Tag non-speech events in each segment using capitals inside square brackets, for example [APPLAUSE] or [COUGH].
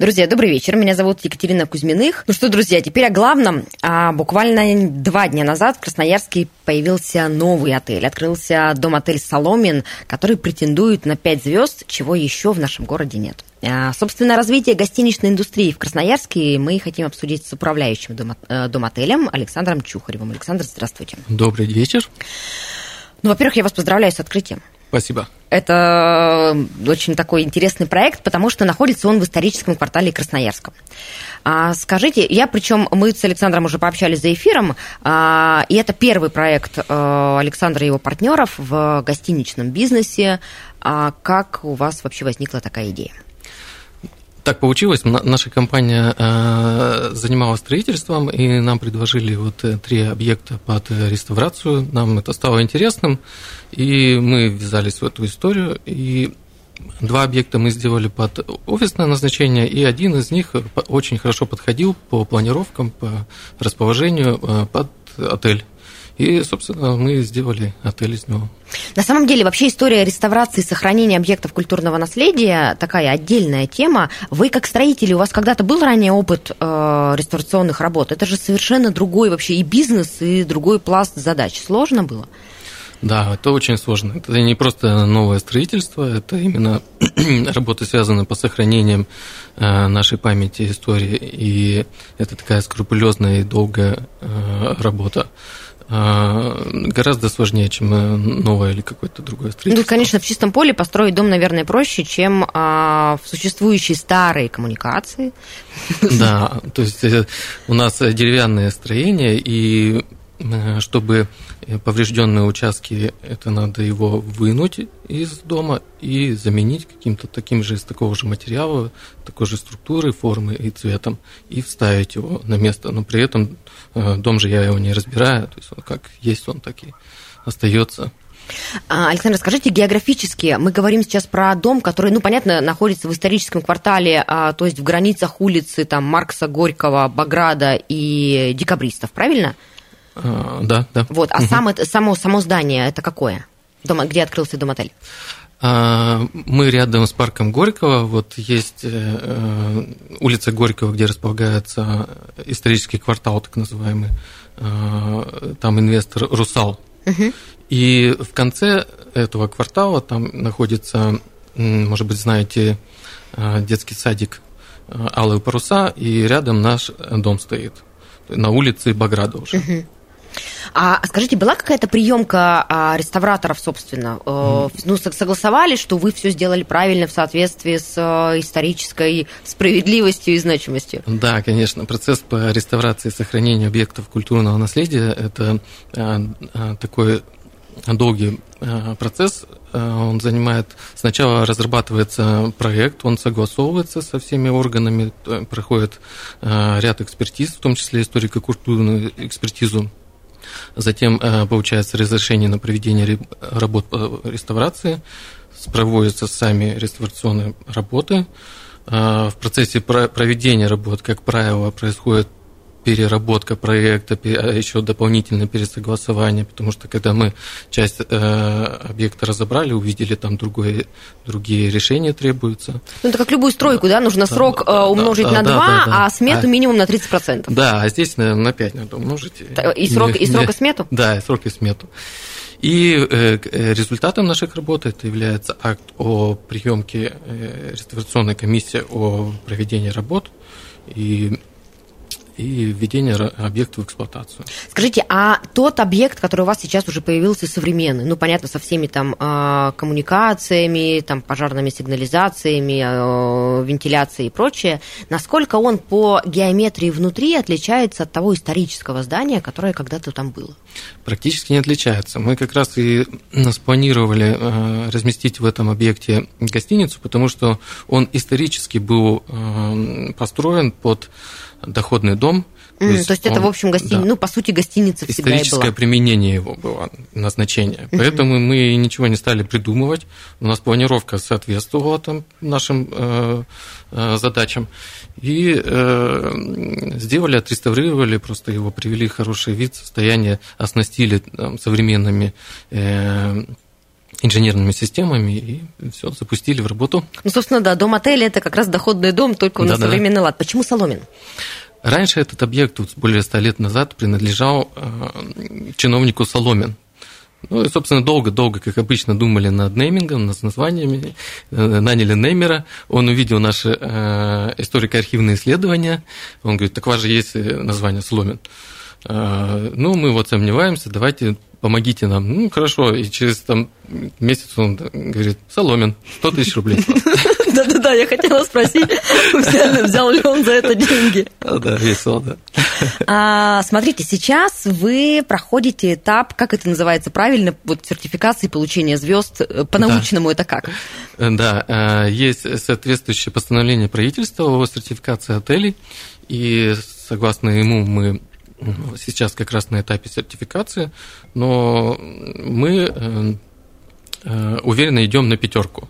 Друзья, добрый вечер. Меня зовут Екатерина Кузьминых. Ну что, друзья, теперь о главном. А, буквально два дня назад в Красноярске появился новый отель. Открылся дом-отель «Соломин», который претендует на пять звезд, чего еще в нашем городе нет. А, собственно, развитие гостиничной индустрии в Красноярске мы хотим обсудить с управляющим э, дом-отелем Александром Чухаревым. Александр, здравствуйте. Добрый вечер. Ну, во-первых, я вас поздравляю с открытием. Спасибо. Это очень такой интересный проект, потому что находится он в историческом квартале Красноярска. Скажите, я причем мы с Александром уже пообщались за эфиром, а, и это первый проект а, Александра и его партнеров в гостиничном бизнесе. А как у вас вообще возникла такая идея? Так получилось, на- наша компания э, занималась строительством, и нам предложили вот э, три объекта под э, реставрацию. Нам это стало интересным, и мы ввязались в эту историю. И два объекта мы сделали под офисное назначение, и один из них очень хорошо подходил по планировкам, по расположению под отель. И, собственно, мы сделали отель из него. На самом деле, вообще история реставрации и сохранения объектов культурного наследия такая отдельная тема. Вы как строители, у вас когда-то был ранее опыт э, реставрационных работ? Это же совершенно другой вообще и бизнес, и другой пласт задач. Сложно было? Да, это очень сложно. Это не просто новое строительство, это именно [CLEARS THROAT] работа, связанная по сохранениям э, нашей памяти, истории, и это такая скрупулезная и долгая э, работа. Э, Гораздо сложнее, чем э, новое или какое-то другое Ну, строительство. конечно, в чистом поле построить дом, наверное, проще, чем а, в существующей старой коммуникации. Да, то есть э, у нас деревянное строение, и э, чтобы поврежденные участки, это надо его вынуть из дома и заменить каким-то таким же из такого же материала, такой же структуры, формы и цветом, и вставить его на место. Но при этом э, дом же я его не разбираю, то есть он как есть, он так и остается. А, Александр, скажите, географически, мы говорим сейчас про дом, который, ну, понятно, находится в историческом квартале, а, то есть в границах улицы там Маркса, Горького, Баграда и Декабристов, правильно? А, Да, да. Вот, а сам это- само, само здание это какое? Дом, где открылся дом-отель? А, Мы рядом с парком Горького. Вот есть э, э, улица Горького, где располагается исторический квартал, так называемый. А, Там инвестор Русал. И в конце этого квартала там находится, может быть, знаете, э, детский садик Алые паруса, и рядом наш дом стоит. На улице Баграда уже. А скажите, была какая-то приемка а, реставраторов, собственно? Э, Ну, со- согласовали, что вы все сделали правильно в соответствии с э, исторической справедливостью и значимостью? Да, конечно, процесс по реставрации и сохранению объектов культурного наследия – это а, такой долгий процесс. Он занимает... Сначала разрабатывается проект, он согласовывается со всеми органами, проходит ряд экспертиз, в том числе историко-культурную экспертизу. Затем а, получается разрешение на проведение работ по реставрации, проводятся сами реставрационные работы. А, В процессе про- проведения работ, как правило, происходит переработка проекта, а еще дополнительное пересогласование, потому что когда мы часть э, объекта разобрали, увидели там другое, другие решения требуются. Ну, это как любую стройку, да? Нужно Да, срок да, э, умножить да, на да, 2, да, да. а смету А- минимум на 30%. Да, а здесь на, на 5 надо умножить. И срок- и срок, и смету? Да, и срок и смету. И э, э, результатом наших работ это является акт о приемке реставрационной комиссии о проведении работ и, и введении ра- объекта в эксплуатацию. Скажите, а тот объект, который у вас сейчас уже появился современный, ну, понятно, со всеми там э, коммуникациями, там, пожарными сигнализациями, э, вентиляцией и прочее, насколько он по геометрии внутри отличается от того исторического здания, которое когда-то там было? Практически не отличается. Мы как раз и спланировали э, разместить в этом объекте гостиницу, потому что он исторически был построен под доходный дом, То, mm, есть, то есть он, это, в общем, гостини... да, ну, по сути, гостиница всегда Историческое и была. применение его было, назначение. Mm-hmm. Поэтому мы ничего не стали придумывать. У нас планировка соответствовала там нашим э, э, задачам. И э, сделали, отреставрировали, просто его привели в хороший вид, состояние, оснастили там, современными э, инженерными системами и все, запустили в работу. Ну, собственно, да, дом-отель – это как раз доходный дом, только да, на современный да. лад. Почему Соломин? Раньше этот объект, вот, более ста лет назад, принадлежал э, чиновнику Соломин. Ну и, собственно, долго-долго, как обычно, думали над неймингом, над названиями, э, наняли неймера. Он увидел наши э, историко-архивные исследования. Он говорит, так у вас же есть э, название Соломин. Э, ну, мы вот сомневаемся, давайте помогите нам. Ну, хорошо, и через там, месяц он говорит, Соломин, 100 тысяч рублей. [LAUGHS] Да-да-да, я хотела спросить, [LAUGHS] взял ли он за это деньги. Да, весело, да. А, смотрите, сейчас вы проходите этап, как это называется правильно, вот сертификации получения звезд, э, по-научному это как? Да, э, есть соответствующее постановление правительства о сертификации отелей, и согласно ему мы сейчас как раз на этапе сертификации, но мы э, э, уверенно идем на пятерку.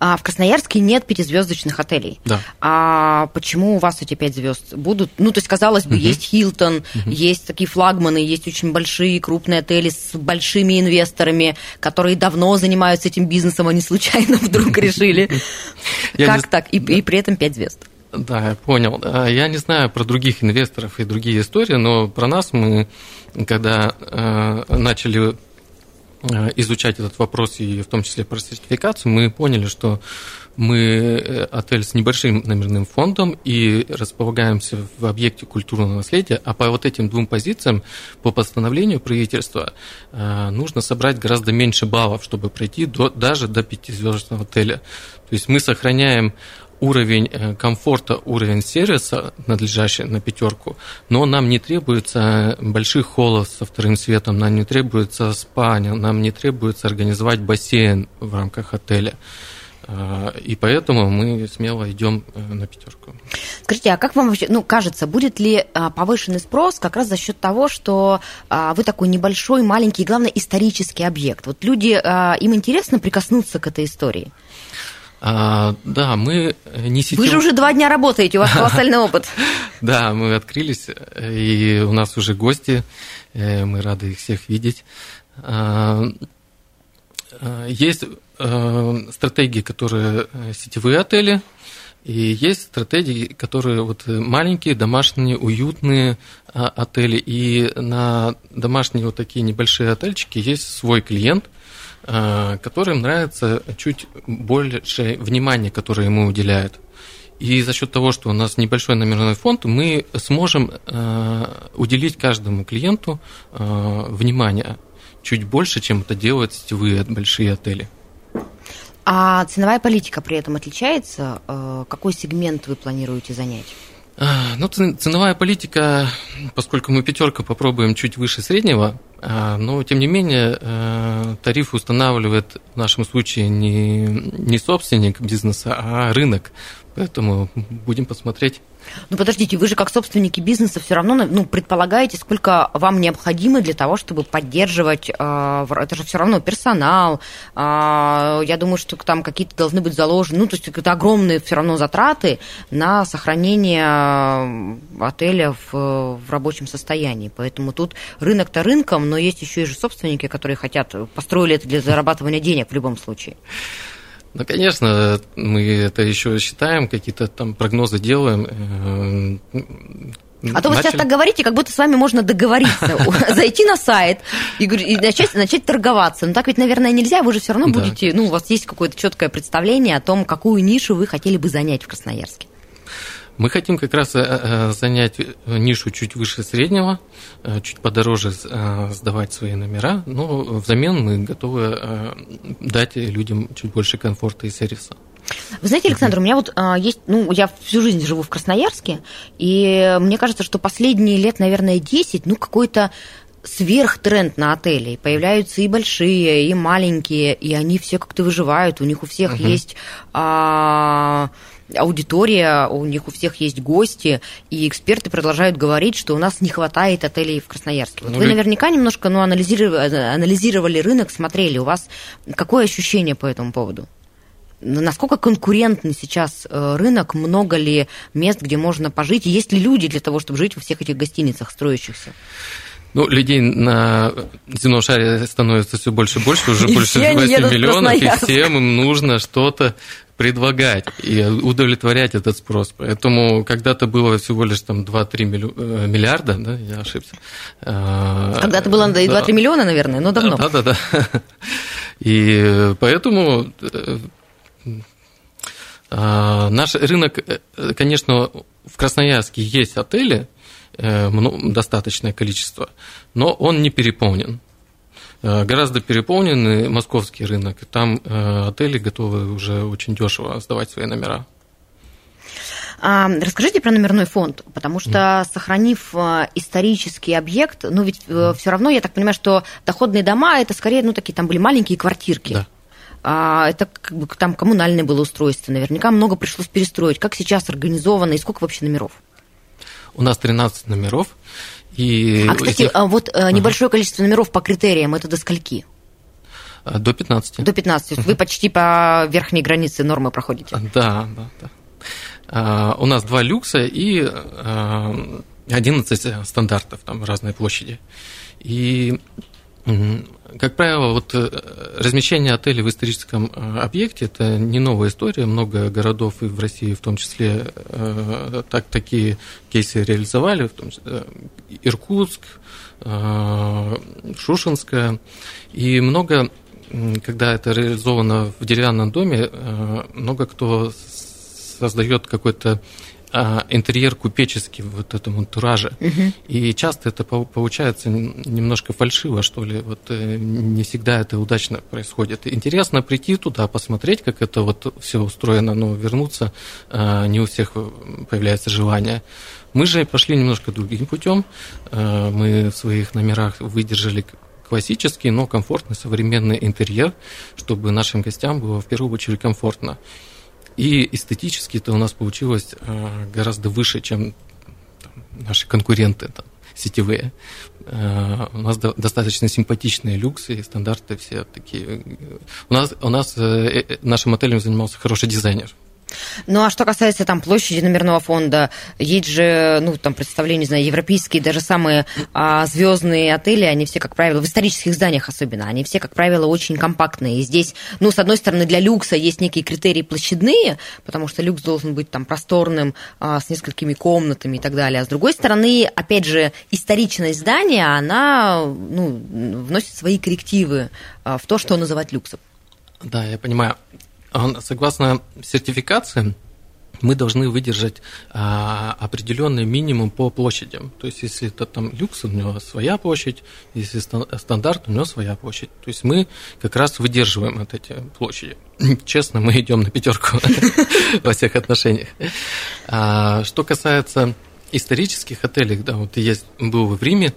А в Красноярске нет пятизвездочных отелей. Да. А почему у вас эти пять звезд будут? Ну, то есть, казалось бы, угу. есть Хилтон, угу. есть такие флагманы, есть очень большие крупные отели с большими инвесторами, которые давно занимаются этим бизнесом, они случайно [LAUGHS] вдруг решили. Как так? И при этом пять звезд. Да, я понял. Я не знаю про других инвесторов и другие истории, но про нас мы, когда э, начали э, изучать этот вопрос, и в том числе про сертификацию, мы поняли, что мы э, отель с небольшим номерным фондом и располагаемся в объекте культурного наследия, а по вот этим двум позициям, по постановлению правительства, нужно собрать гораздо меньше баллов, чтобы пройти до, даже до пятизвездочного отеля. То есть мы сохраняем уровень э, комфорта, уровень сервиса, надлежащий на пятерку, но нам не требуется больших холлов со вторым светом, нам не требуется спальня, нам не требуется организовать бассейн в рамках отеля. Э, и поэтому мы смело идем э, на пятерку. Скажите, а как вам вообще, ну, кажется, будет ли повышенный спрос как раз за счет того, что вы такой небольшой, маленький, главное, исторический объект? Вот люди, им интересно прикоснуться к этой истории? А, да, мы не сетев... Вы же уже два дня работаете, у вас колоссальный [LAUGHS] опыт. Да, мы открылись, и у нас уже гости, э, мы рады их всех видеть. А, а, есть э, стратегии, которые э, сетевые отели, и есть стратегии, которые вот маленькие, домашние, уютные отели. И на домашние вот такие небольшие отельчики есть свой клиент – Э, которым нравится чуть больше внимания, которое ему уделяют. И за счет того, что у нас небольшой номерной фонд, мы сможем э, уделить каждому клиенту э, внимание чуть больше, чем это делают сетевые большие отели. А ценовая политика при этом отличается? Какой сегмент вы планируете занять? А, ну, ценовая политика, поскольку мы пятерка попробуем чуть выше среднего, а, но тем не менее э, тариф устанавливает в нашем случае не, не собственник бизнеса, а рынок. Поэтому будем посмотреть. Ну подождите, вы же как собственники бизнеса все равно ну, предполагаете, сколько вам необходимо для того, чтобы поддерживать, э, это же все равно персонал, э, я думаю, что там какие-то должны быть заложены, ну то есть это огромные все равно затраты на сохранение э, отеля в, в рабочем состоянии, поэтому тут рынок-то рынком, но есть еще и же собственники, которые хотят, построили это для зарабатывания денег в любом случае. Ну, конечно, мы это еще считаем, какие-то там прогнозы делаем. Э, а то вы сейчас так говорите, как будто с вами можно договориться, [LAUGHS] зайти на сайт и, и начать, начать торговаться. Но так ведь, наверное, нельзя, вы же все равно будете, ну, у вас есть какое-то четкое представление о том, какую нишу вы хотели бы занять в Красноярске. Мы хотим как раз э, э, занять нишу чуть выше среднего, э, чуть подороже сдавать свои номера, но взамен мы готовы дать людям чуть больше комфорта и сервиса. Вы знаете, Александр, у меня вот а, есть, ну, я всю жизнь живу в Красноярске, и мне кажется, что последние лет, наверное, 10, ну, какой-то сверхтренд на отели. Появляются и большие, и маленькие, и они все как-то выживают. У них у всех угу. есть а, аудитория, у них у всех есть гости, и эксперты продолжают говорить, что у нас не хватает отелей в Красноярске. Вот ну, вы наверняка немножко ну, анализировали, анализировали рынок, смотрели. У вас какое ощущение по этому поводу? Насколько конкурентный сейчас э, рынок? Много ли мест, где можно пожить? есть ли люди для того, чтобы жить во всех этих гостиницах строящихся? Ну, людей на земном шаре становится все больше и больше, уже и больше 8 миллионов, и всем им нужно что-то предлагать и удовлетворять этот спрос. Поэтому когда-то было всего лишь там 2-3 э, миллиарда, да, я ошибся. А, когда-то было 2-3 миллиона, наверное, но давно. Да-да-да. И поэтому э, наш рынок, э, конечно, в Красноярске есть отели, достаточное количество, но он не переполнен. Э, гораздо переполненный московский рынок. Там э, отели готовы уже очень дешево сдавать свои номера. А, расскажите про номерной фонд, потому что, сохранив э, исторический объект, ну ведь все равно, я так понимаю, что доходные дома это скорее, ну такие там были маленькие квартирки. Да. А, это как бы там коммунальное было устройство, наверняка много пришлось перестроить. Как сейчас организовано и сколько вообще номеров? У нас 13 номеров. И а, кстати, этих... А вот ага. небольшое количество номеров по критериям, это до скольки? А, до 15. До 15. То есть вы почти по верхней границе нормы проходите? Да, да, да. А, у нас два люкса и 11 стандартов, там разные площади. И как правило, вот э, размещение отелей в историческом э, объекте – это не новая история. Много городов и в России в том числе э, так, такие кейсы реализовали, в том числе Иркутск, Шушинская. И много, когда это реализовано в деревянном доме, много кто создает какой-то а, интерьер купеческий в вот этом антураже. Угу. И часто это получается немножко фальшиво, что ли. Вот э, не всегда это удачно происходит. Интересно прийти туда, посмотреть, как это вот все устроено, но вернуться а, не у всех появляется желание. Мы же пошли немножко другим путем. А, мы в своих номерах выдержали классический, но комфортный современный интерьер, чтобы нашим гостям было в первую очередь комфортно. И эстетически это у нас получилось э, гораздо выше, чем наши конкуренты там, сетевые. Э, у нас достаточно симпатичные люксы стандарты все такие. У нас, у нас э, нашим отелем занимался хороший дизайнер. Ну, а что касается там площади номерного фонда, есть же, ну, там, представления, не знаю, европейские, даже самые а, звездные отели, они все, как правило, в исторических зданиях особенно, они все, как правило, очень компактные. И здесь, ну, с одной стороны, для люкса есть некие критерии площадные, потому что люкс должен быть там просторным, а, с несколькими комнатами и так далее. А с другой стороны, опять же, историчность здания, она, ну, вносит свои коррективы а, в то, что называть люксом. Да, я понимаю согласно сертификации, мы должны выдержать а, определенный минимум по площадям. То есть, если это там люкс, у него своя площадь, если стандарт, у него своя площадь. То есть, мы как раз выдерживаем вот эти площади. [LAUGHS] Честно, мы идем на пятерку [LAUGHS] во всех отношениях. А, что касается исторических отелей, да, вот я был в Риме,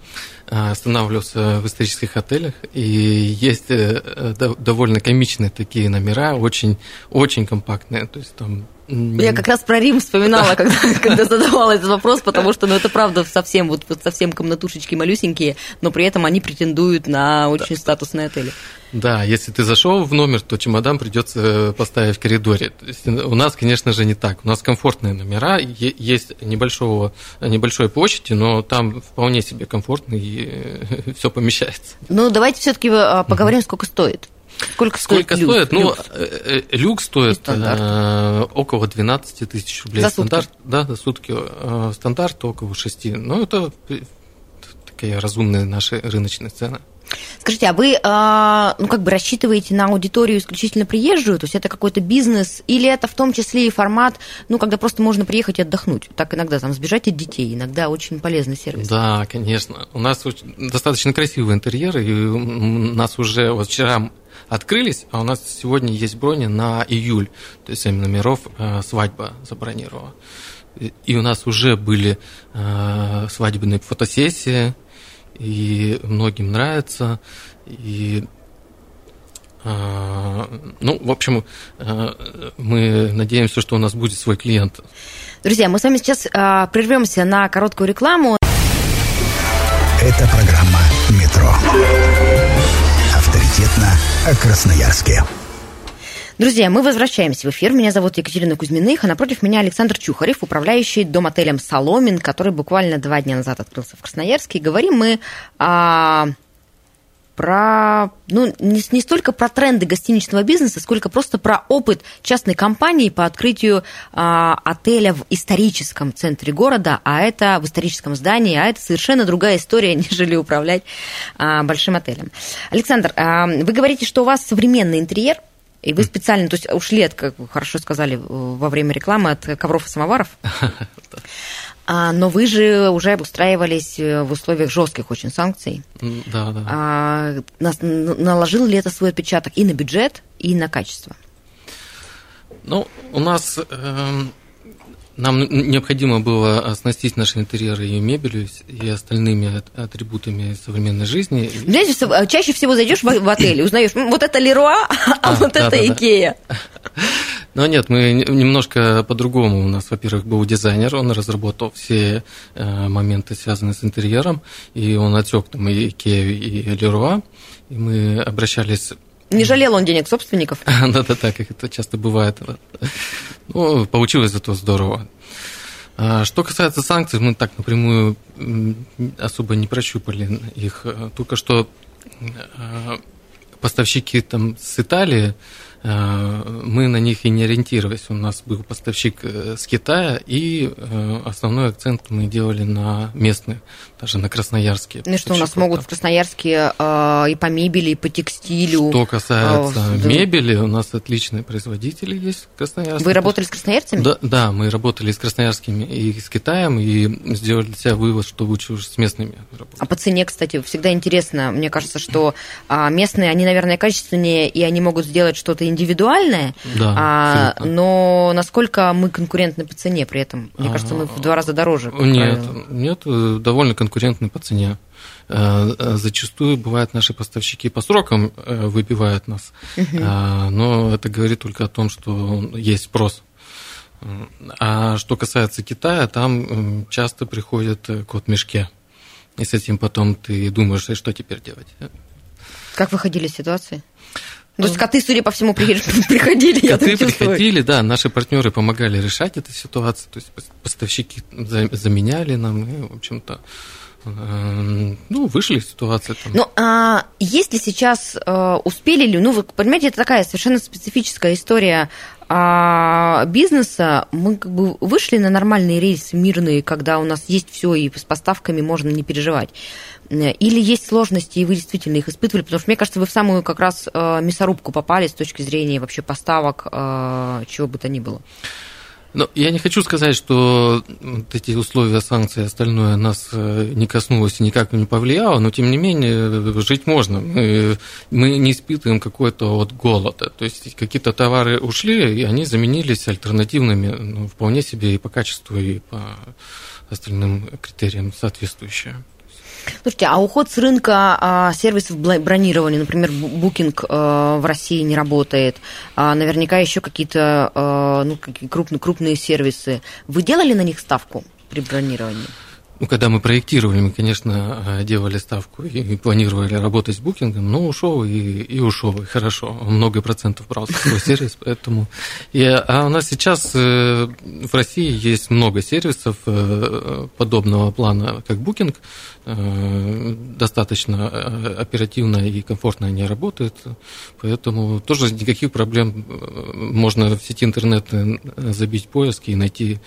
а, останавливался в исторических отелях, и есть э, довольно комичные такие номера, очень, очень компактные, то есть там я как раз про Рим вспоминала, когда, [LAUGHS] когда задавала этот вопрос, потому что, ну, это правда совсем, вот, вот совсем комнатушечки малюсенькие, но при этом они претендуют на очень да. статусные отели. Да, если ты зашел в номер, то чемодан придется поставить в коридоре. Есть у нас, конечно же, не так. У нас комфортные номера, есть небольшого, небольшой площади, но там вполне себе комфортно и [LAUGHS] все помещается. Ну, давайте все-таки э, поговорим, сколько стоит. Сколько стоит Сколько люкс? стоит? Ну, люкс, э, э, стоит э, около 12 тысяч рублей. За сутки? Стандарт, да, за сутки. Э, стандарт около 6. Ну, это такие разумные наши рыночные цены. Скажите, а вы, а, ну, как бы рассчитываете на аудиторию исключительно приезжую? То есть это какой-то бизнес? Или это в том числе и формат, ну, когда просто можно приехать и отдохнуть? Так иногда там сбежать от детей, иногда очень полезный сервис. Да, конечно. У нас достаточно красивый интерьер, и у нас уже вот вчера открылись, а у нас сегодня есть брони на июль, то есть 7 номеров э, свадьба забронировала. И у нас уже были э, свадебные фотосессии, и многим нравится. И а, ну, в общем, а, мы надеемся, что у нас будет свой клиент. Друзья, мы с вами сейчас а, прервемся на короткую рекламу. Это программа «Метро». Авторитетно о Красноярске. Друзья, мы возвращаемся в эфир. Меня зовут Екатерина Кузьминых, а напротив меня Александр Чухарев, управляющий дом-отелем «Соломин», который буквально два дня назад открылся в Красноярске. И говорим мы о про, ну, не, не столько про тренды гостиничного бизнеса, сколько просто про опыт частной компании по открытию а, отеля в историческом центре города, а это в историческом здании, а это совершенно другая история, [LAUGHS] нежели управлять а, большим отелем. Александр, а, вы говорите, что у вас современный интерьер, и вы специально, то есть ушли от, как вы хорошо сказали во время рекламы, от ковров и самоваров. [LAUGHS] А, но вы же уже обустраивались э, в условиях жестких очень санкций. Да, да. А, наложил ли это свой отпечаток и на бюджет, и на качество? Ну, у нас э, нам необходимо было оснастить наши интерьеры и мебелью, и остальными атрибутами современной жизни. Знаете, а чаще всего зайдешь в отель и узнаешь, вот это Леруа, а, [LAUGHS] а вот да, это да, Икея. Да. [LAUGHS] Но нет, мы немножко по-другому. У нас, во-первых, был дизайнер, он разработал все э, моменты, связанные с интерьером, и он отсек там и Икею, и Леруа, и мы обращались не жалел он денег собственников? [LAUGHS] Да-да-да, как это часто бывает. Ну, получилось зато здорово. А что касается санкций, мы так напрямую особо не прощупали их. Только что э, поставщики там с Италии мы на них и не ориентировались. У нас был поставщик э, с Китая, и э, основной акцент мы делали на местные, даже на красноярские. Ну что, у нас могут в Красноярске и по мебели, и по текстилю. Что касается да. мебели, у нас отличные производители есть в Красноярске. Вы работали с красноярцами? Да, да, мы работали с красноярскими и с Китаем, и сделали для себя вывод, что лучше уже с местными работать. А по цене, кстати, всегда интересно. Мне кажется, что а, местные, они, наверное, качественнее, и они могут сделать что-то индивидуальное, да, а, но насколько мы конкурентны по цене при этом? Мне кажется, мы в два раза дороже. Нет, нет, довольно конкурентны по цене. Э, э, зачастую бывают наши поставщики по срокам э, выбивают нас, угу. но это говорит только о том, что есть спрос. А что касается Китая, там часто приходит кот в мешке. И с этим потом ты думаешь, что теперь делать. Как выходили из ситуации? То есть коты, судя по всему, [LAUGHS] приходили, я Коты приходили, да, наши партнеры помогали решать эту ситуацию, то есть поставщики заменяли нам, и, в общем-то, э, ну, вышли из ситуации. Там. Ну, а есть ли сейчас, э, успели ли, ну, вы понимаете, это такая совершенно специфическая история а бизнеса мы как бы вышли на нормальные рейсы мирные, когда у нас есть все и с поставками можно не переживать. Или есть сложности, и вы действительно их испытывали? Потому что, мне кажется, вы в самую как раз э, мясорубку попали с точки зрения вообще поставок, э, чего бы то ни было. Ну, я не хочу сказать, что вот эти условия санкций и остальное нас э, не коснулось и никак не повлияло, но тем не менее жить можно. Мы, мы не испытываем какой-то вот голода. То есть какие-то товары ушли, и они заменились альтернативными, ну, вполне себе и по качеству, и по остальным критериям соответствующие. Слушайте, а уход с рынка а, сервисов бронирования, например, букинг а, в России не работает, а, наверняка еще какие-то а, ну, крупные, крупные сервисы. Вы делали на них ставку при бронировании? Ну, когда мы проектировали, мы, конечно, э, делали ставку и планировали работать с букингом, но ушел и, и ушел, и хорошо. Много процентов брал свой сервис, [LAUGHS] поэтому... И, а у нас сейчас э, в России есть много сервисов э, подобного плана, как букинг. Достаточно оперативно и комфортно они работают, поэтому тоже никаких проблем. Можно в сети интернет забить поиск и найти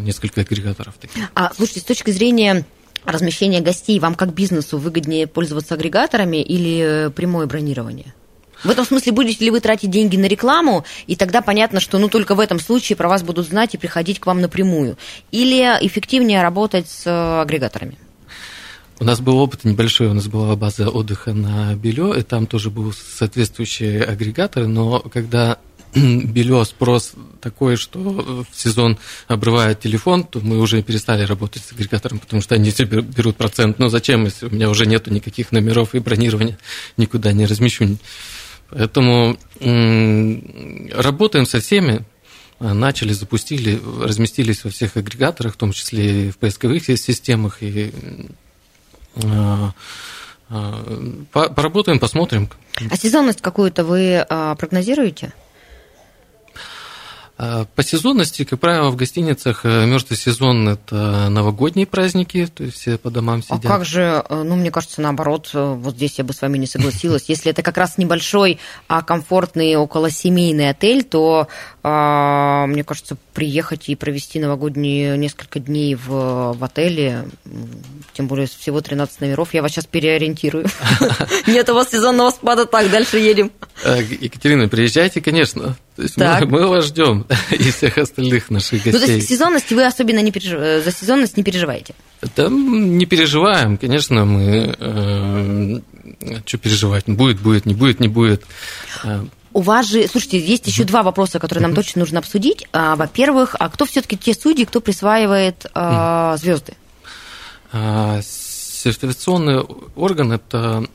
несколько агрегаторов. Таких. А, слушайте, с точки точки зрения размещения гостей, вам как бизнесу выгоднее пользоваться агрегаторами или прямое бронирование? В этом смысле будете ли вы тратить деньги на рекламу, и тогда понятно, что ну только в этом случае про вас будут знать и приходить к вам напрямую. Или эффективнее работать с э, агрегаторами? У нас был опыт небольшой, у нас была база отдыха на Белё, и там тоже был соответствующие агрегаторы, но когда [CLEARS THROAT] белье спрос такой, что в сезон обрывает телефон, то мы уже перестали работать с агрегатором, потому что они все берут процент. Но зачем, если у меня уже нету никаких номеров и бронирования, никуда не размещу. Поэтому работаем со всеми, начали, запустили, разместились во всех агрегаторах, в том числе и в поисковых системах, и а, а, поработаем, посмотрим. А сезонность какую-то вы а, прогнозируете? А, по сезонности, как правило, в гостиницах э, мертвый сезон – это новогодние праздники, то есть все по домам а сидят. А как же, э, ну, мне кажется, наоборот, э, вот здесь я бы с вами не согласилась. Если это как раз небольшой, а комфортный, околосемейный отель, то, мне кажется, приехать и провести новогодние несколько дней в, в отеле, тем более всего 13 номеров, я вас сейчас переориентирую. [LAUGHS] Нет у вас сезонного спада, так, дальше едем. Екатерина, приезжайте, конечно. То есть мы, мы вас ждем [LAUGHS] и всех остальных наших гостей. Ну, то есть сезонность вы особенно не переживаете, за сезонность не переживаете? Да, не переживаем, конечно, мы э, что переживать, будет, будет, не будет, не будет. У вас же, слушайте, есть еще два вопроса, которые нам точно нужно обсудить. А, во-первых, а кто все-таки те судьи, кто присваивает а, звезды? А, сертификационный орган это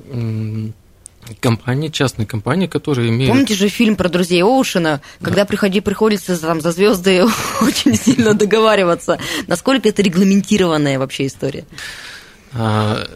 компании, частные компании, которые имеют... Помните же фильм про друзей Оушена, когда да. приходи, приходится там за звезды [LAUGHS] очень сильно договариваться. Насколько это регламентированная вообще история? А,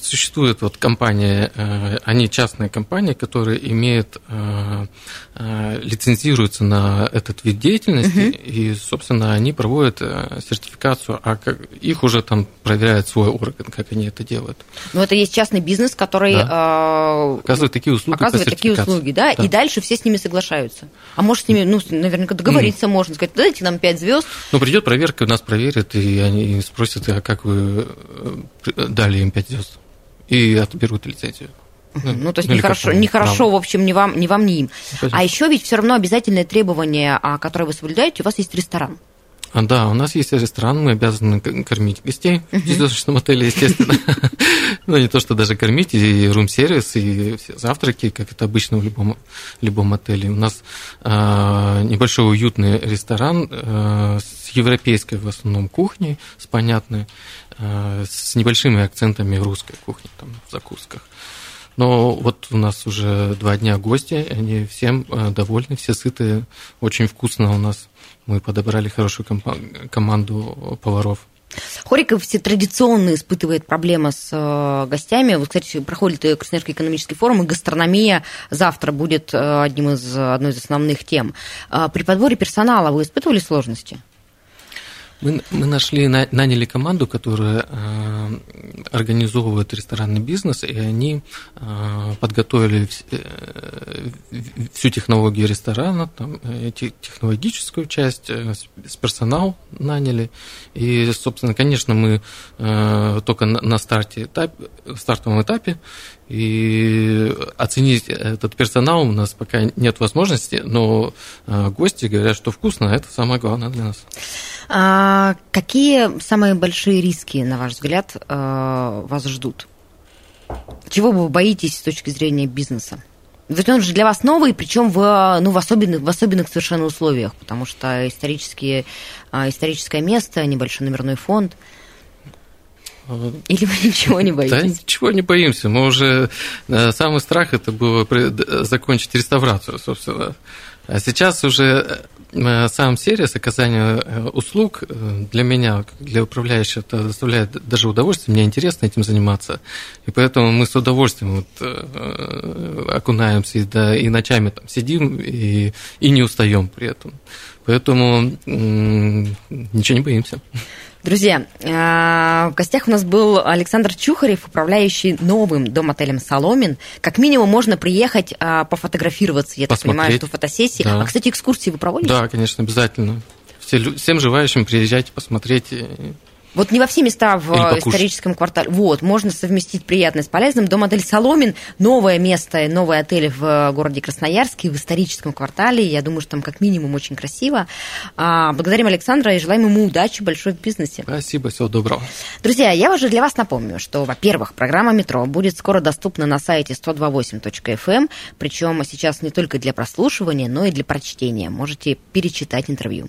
существует вот компания, э, они частные компании, которые имеют, э, э, лицензируются на этот вид деятельности, uh и, собственно, они проводят сертификацию, а как, их уже там проверяет свой орган, как они это делают. Ну, это есть частный бизнес, который да. оказывает такие услуги. Оказывает такие услуги, да? да, и дальше все с ними соглашаются. А может с ними, ну, наверняка договориться mm. можно, сказать, дайте нам 5 звезд. Ну, придет проверка, нас проверят, и они спросят, а как вы дали им 5 звезд? и отберут лицензию. Ну, ну, то есть нехорошо, нехорошо, в общем, ни вам, ни вам, ни им. Спасибо. А еще ведь все равно обязательное требование, а, которое вы соблюдаете, у вас есть ресторан. А, да, у нас есть ресторан, мы обязаны кормить гостей в звездочном отеле, естественно. [LAUGHS] Ну, не то, что даже кормить, и рум-сервис, и все завтраки, как это обычно в любом, любом отеле. У нас а, небольшой уютный ресторан а, с европейской в основном кухней, с понятной, а, с небольшими акцентами русской кухни там, в закусках. Но вот у нас уже два дня гости, они всем довольны, все сытые, очень вкусно у нас. Мы подобрали хорошую команду поваров. Хориков традиционно испытывает проблемы с э, гостями. Вот, кстати, проходит Красноярский экономический форум, и гастрономия завтра будет э, одним из, одной из основных тем. А при подборе персонала вы испытывали сложности? Мы, мы нашли, наняли команду, которая э, организовывает ресторанный бизнес, и они э, подготовили э, всю технологию ресторана, там, э, технологическую часть, с персонал наняли. И, собственно, конечно, мы только на, на старте этапе, стартовом этапе и оценить этот персонал у нас пока нет возможности, но э, гости говорят, что вкусно, а это самое главное для нас. А какие самые большие риски, на ваш взгляд, э, вас ждут? Чего вы боитесь с точки зрения бизнеса? Ведь он же для вас новый, причем в, ну, в, особенных, в особенных совершенно условиях, потому что исторические, э, историческое место, небольшой номерной фонд – [LAUGHS] или вы ничего не боитесь? Да, ничего не боимся. Мы уже... Э, самый страх это было закончить реставрацию, собственно. А сейчас уже э, сам сервис оказания э, услуг для меня, для управляющего, это доставляет даже удовольствие. Мне интересно этим заниматься. И поэтому мы с удовольствием вот, окунаемся и, да, и ночами там сидим и, и не устаем при этом. Поэтому ничего не боимся. Друзья, э, в гостях у нас был Александр Чухарев, управляющий новым дом-отелем «Соломин». Как минимум можно приехать э, пофотографироваться, я Посмотреть. так понимаю, что фотосессии. Да. А, кстати, экскурсии вы проводите? Да, конечно, обязательно. Все, всем желающим приезжайте, посмотреть. Вот не во все места в историческом квартале. Вот, можно совместить приятное с полезным. Дом отель Соломин, новое место, новый отель в городе Красноярске, в историческом квартале. Я думаю, что там как минимум очень красиво. А, благодарим Александра и желаем ему удачи большой в бизнесе. Спасибо, всего доброго. Друзья, я уже для вас напомню, что, во-первых, программа «Метро» будет скоро доступна на сайте 128.fm, причем сейчас не только для прослушивания, но и для прочтения. Можете перечитать интервью.